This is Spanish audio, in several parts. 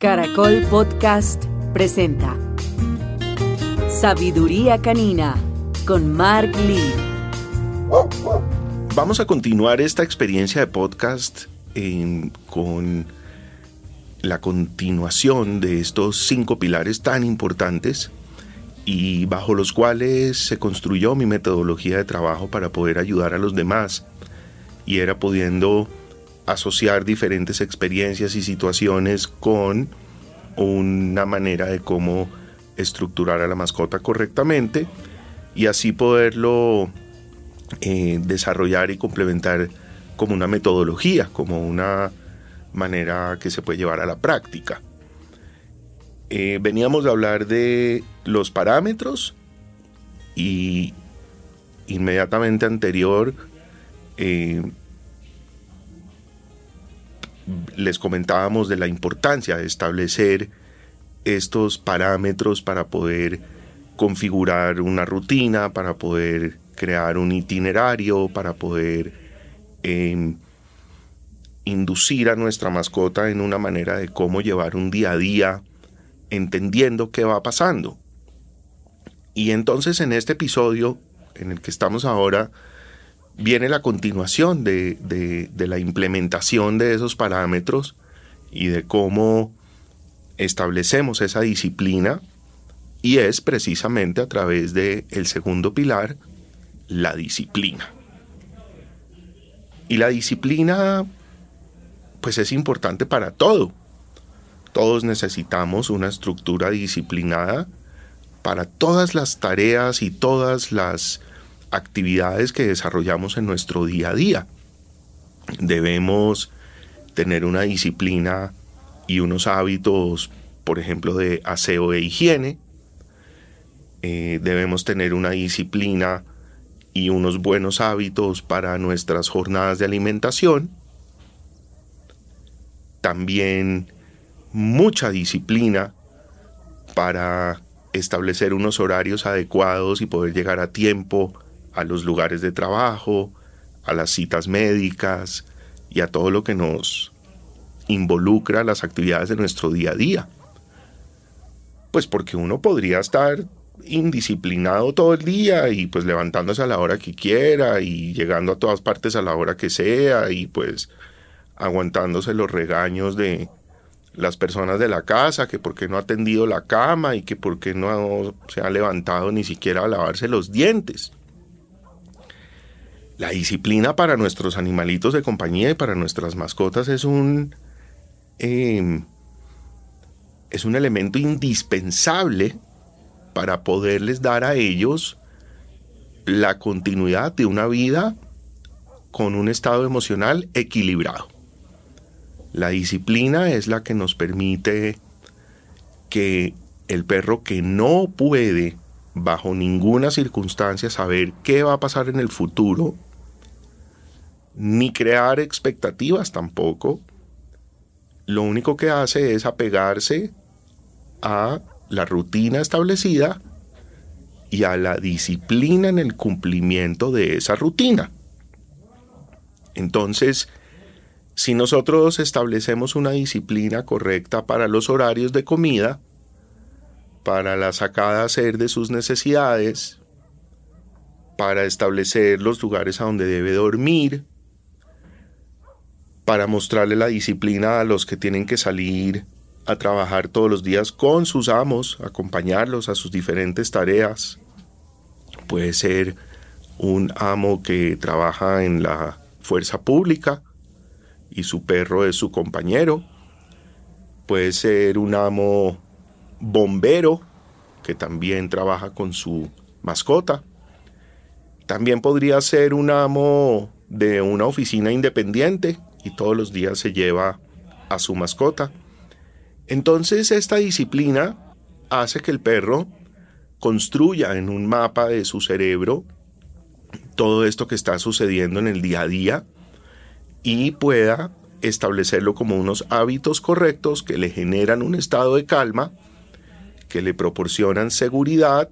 Caracol Podcast presenta Sabiduría Canina con Mark Lee. Vamos a continuar esta experiencia de podcast con la continuación de estos cinco pilares tan importantes y bajo los cuales se construyó mi metodología de trabajo para poder ayudar a los demás y era pudiendo asociar diferentes experiencias y situaciones con una manera de cómo estructurar a la mascota correctamente y así poderlo eh, desarrollar y complementar como una metodología, como una manera que se puede llevar a la práctica. Eh, veníamos a hablar de los parámetros y inmediatamente anterior eh, les comentábamos de la importancia de establecer estos parámetros para poder configurar una rutina, para poder crear un itinerario, para poder em, inducir a nuestra mascota en una manera de cómo llevar un día a día, entendiendo qué va pasando. Y entonces en este episodio en el que estamos ahora, viene la continuación de, la implementación de esos parámetros y de cómo establecemos esa disciplina y es precisamente a través del el segundo pilar, la disciplina. Y la disciplina, pues es importante para todo. Todos necesitamos una estructura disciplinada para todas las tareas y todas las actividades que desarrollamos en nuestro día a día. Debemos tener una disciplina y unos hábitos, por ejemplo, de aseo e higiene. Eh, debemos tener una disciplina y unos buenos hábitos para nuestras jornadas de alimentación. También mucha disciplina para establecer unos horarios adecuados y poder llegar a tiempo a los lugares de trabajo, a las citas médicas y a todo lo que nos involucra las actividades de nuestro día a día. Pues porque uno podría estar indisciplinado todo el día y pues levantándose a la hora que quiera y llegando a todas partes a la hora que sea y pues aguantándose los regaños de las personas de la casa, que porque no ha atendido la cama y que porque no se ha levantado ni siquiera a lavarse los dientes. La disciplina para nuestros animalitos de compañía y para nuestras mascotas es un, em, es un elemento indispensable para poderles dar a ellos la continuidad de una vida con un estado emocional equilibrado. La disciplina es la que nos permite que el perro que no puede bajo ninguna circunstancia saber qué va a pasar en el futuro ni crear expectativas tampoco. Lo único que hace es apegarse a la rutina establecida y a la disciplina en el cumplimiento de esa rutina. Entonces, si nosotros establecemos una disciplina correcta para los horarios de comida, para la sacada a hacer de sus necesidades, para establecer los lugares a donde debe dormir, para mostrarle la disciplina a los que tienen que salir a trabajar todos los días con sus amos, acompañarlos a sus diferentes tareas. Puede ser un amo que trabaja en la fuerza pública y su perro es su compañero. Puede ser un amo bombero que también trabaja con su mascota. También podría ser un amo de una oficina independiente y todos los días se lleva a su mascota. Entonces esta disciplina hace que el perro construya en un mapa de su cerebro todo esto que está sucediendo en el día a día y pueda establecerlo como unos hábitos correctos que le generan un estado de calma, que le proporcionan seguridad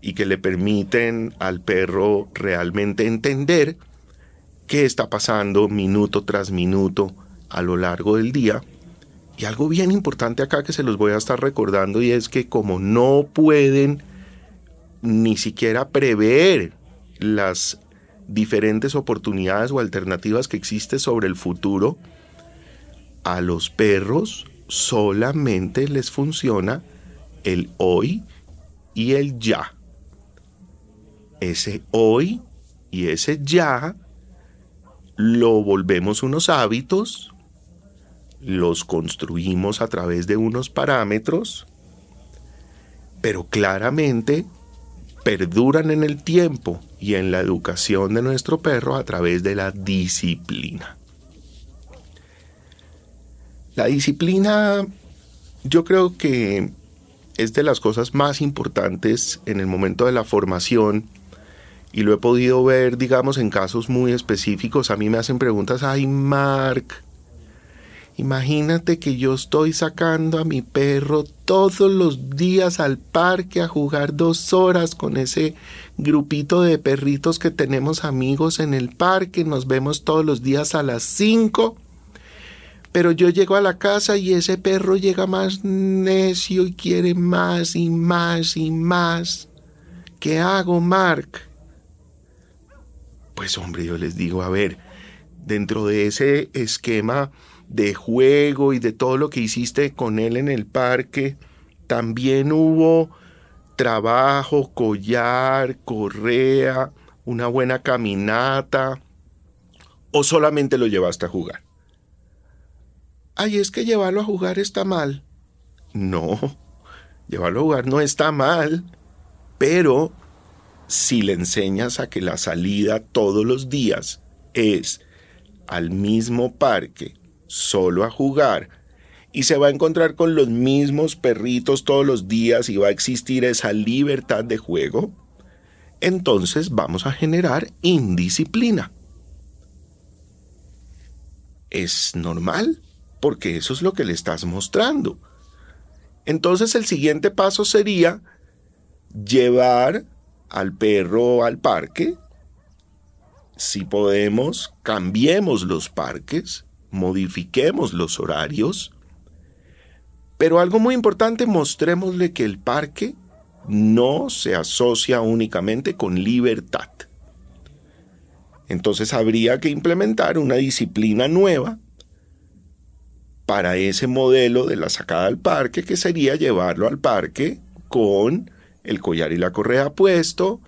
y que le permiten al perro realmente entender qué está pasando minuto tras minuto a lo largo del día Y algo bien importante acá que se los voy a estar recordando y es que como no pueden ni siquiera prever las diferentes oportunidades o alternativas que existen sobre el futuro, a los perros solamente les funciona el hoy y el ya. Ese hoy y ese ya lo volvemos unos hábitos, los construimos a través de unos parámetros, pero claramente perduran en el tiempo y en la educación de nuestro perro a través de la disciplina. La disciplina yo creo que es de las cosas más importantes en el momento de la formación y lo he podido ver, digamos, en casos muy específicos. A mí me hacen preguntas, ay, Mark, imagínate que yo estoy sacando a mi perro todos los días al parque a jugar dos horas con ese grupito de perritos que tenemos amigos en el parque, nos vemos todos los días a las cinco pero yo llego a la casa y ese perro llega más necio y quiere más y más y más. ¿Qué hago, Mark? Pues hombre, yo les digo, a ver, dentro de ese esquema de juego y de todo lo que hiciste con él en el parque, también hubo trabajo, collar, correa, una buena caminata, o solamente lo llevaste a jugar ay, es que llevarlo a jugar está mal. No, llevarlo a jugar no está mal, pero si le enseñas a que la salida todos los días es al mismo parque, solo a jugar, y se va a encontrar con los mismos perritos todos los días y va a existir esa libertad de juego, entonces vamos a generar indisciplina. ¿Es normal? porque eso es lo que le estás mostrando. Entonces el siguiente paso sería llevar al perro al parque. Si podemos, cambiemos los parques, modifiquemos los horarios. Pero algo muy importante, mostrémosle que el parque no se asocia únicamente con libertad. Entonces habría que implementar una disciplina nueva para ese modelo de la sacada al parque, que sería llevarlo al parque con el collar y la correa puesto,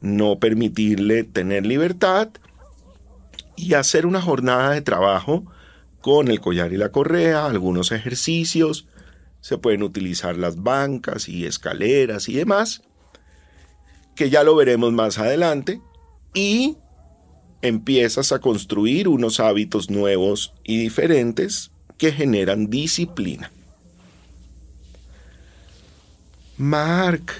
no permitirle tener libertad y hacer una jornada de trabajo con el collar y la correa, algunos ejercicios, se pueden utilizar las bancas y escaleras y demás, que ya lo veremos más adelante, y empiezas a construir unos hábitos nuevos y diferentes que generan disciplina. Mark,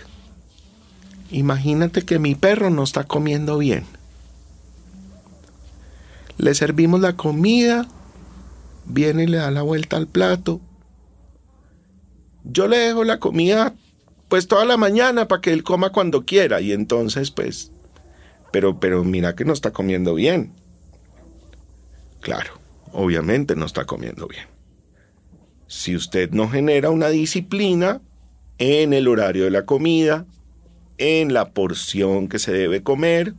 imagínate que mi perro no está comiendo bien. Le servimos la comida, viene y le da la vuelta al plato. Yo le dejo la comida pues toda la mañana para que él coma cuando quiera y entonces pues pero pero mira que no está comiendo bien. Claro obviamente no está comiendo bien. Si usted no genera una disciplina en el horario de la comida, en la porción que se debe comer,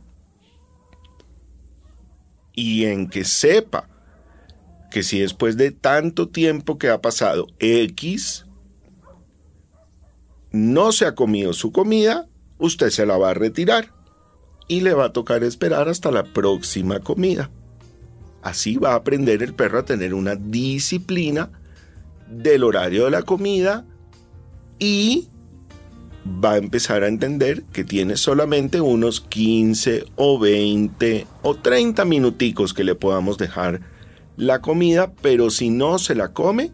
y en que sepa que si después de tanto tiempo que ha pasado X no se ha comido su comida, usted se la va a retirar y le va a tocar esperar hasta la próxima comida. Así va a aprender el perro a tener una disciplina del horario de la comida y va a empezar a entender que tiene solamente unos 15 o 20 o 30 minuticos que le podamos dejar la comida, pero si no se la come,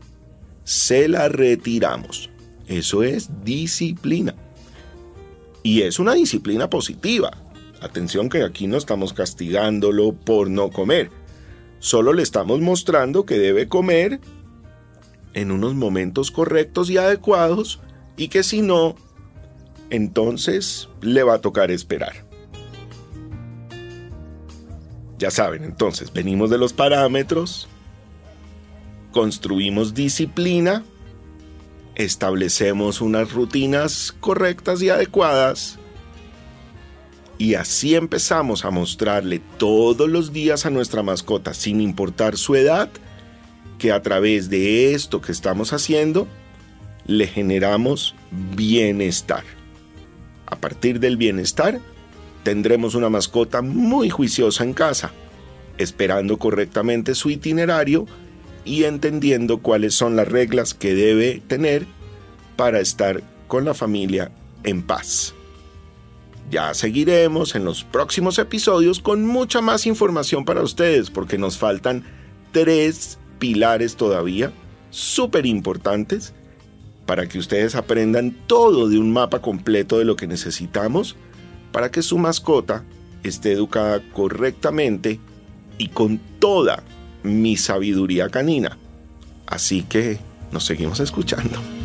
se la retiramos. Eso es disciplina. Y es una disciplina positiva. Atención que aquí no estamos castigándolo por no comer Solo le estamos mostrando que debe comer en unos momentos correctos y adecuados y que si no, entonces le va a tocar esperar. Ya saben, entonces, venimos de los parámetros, construimos disciplina, establecemos unas rutinas correctas y adecuadas, y así empezamos a mostrarle todos los días a nuestra mascota, sin importar su edad, que a través de esto que estamos haciendo, le generamos bienestar. A partir del bienestar, tendremos una mascota muy juiciosa en casa, esperando correctamente su itinerario y entendiendo cuáles son las reglas que debe tener para estar con la familia en paz. Ya seguiremos en los próximos episodios con mucha más información para ustedes porque nos faltan tres pilares todavía súper importantes para que ustedes aprendan todo de un mapa completo de lo que necesitamos para que su mascota esté educada correctamente y con toda mi sabiduría canina. Así que nos seguimos escuchando.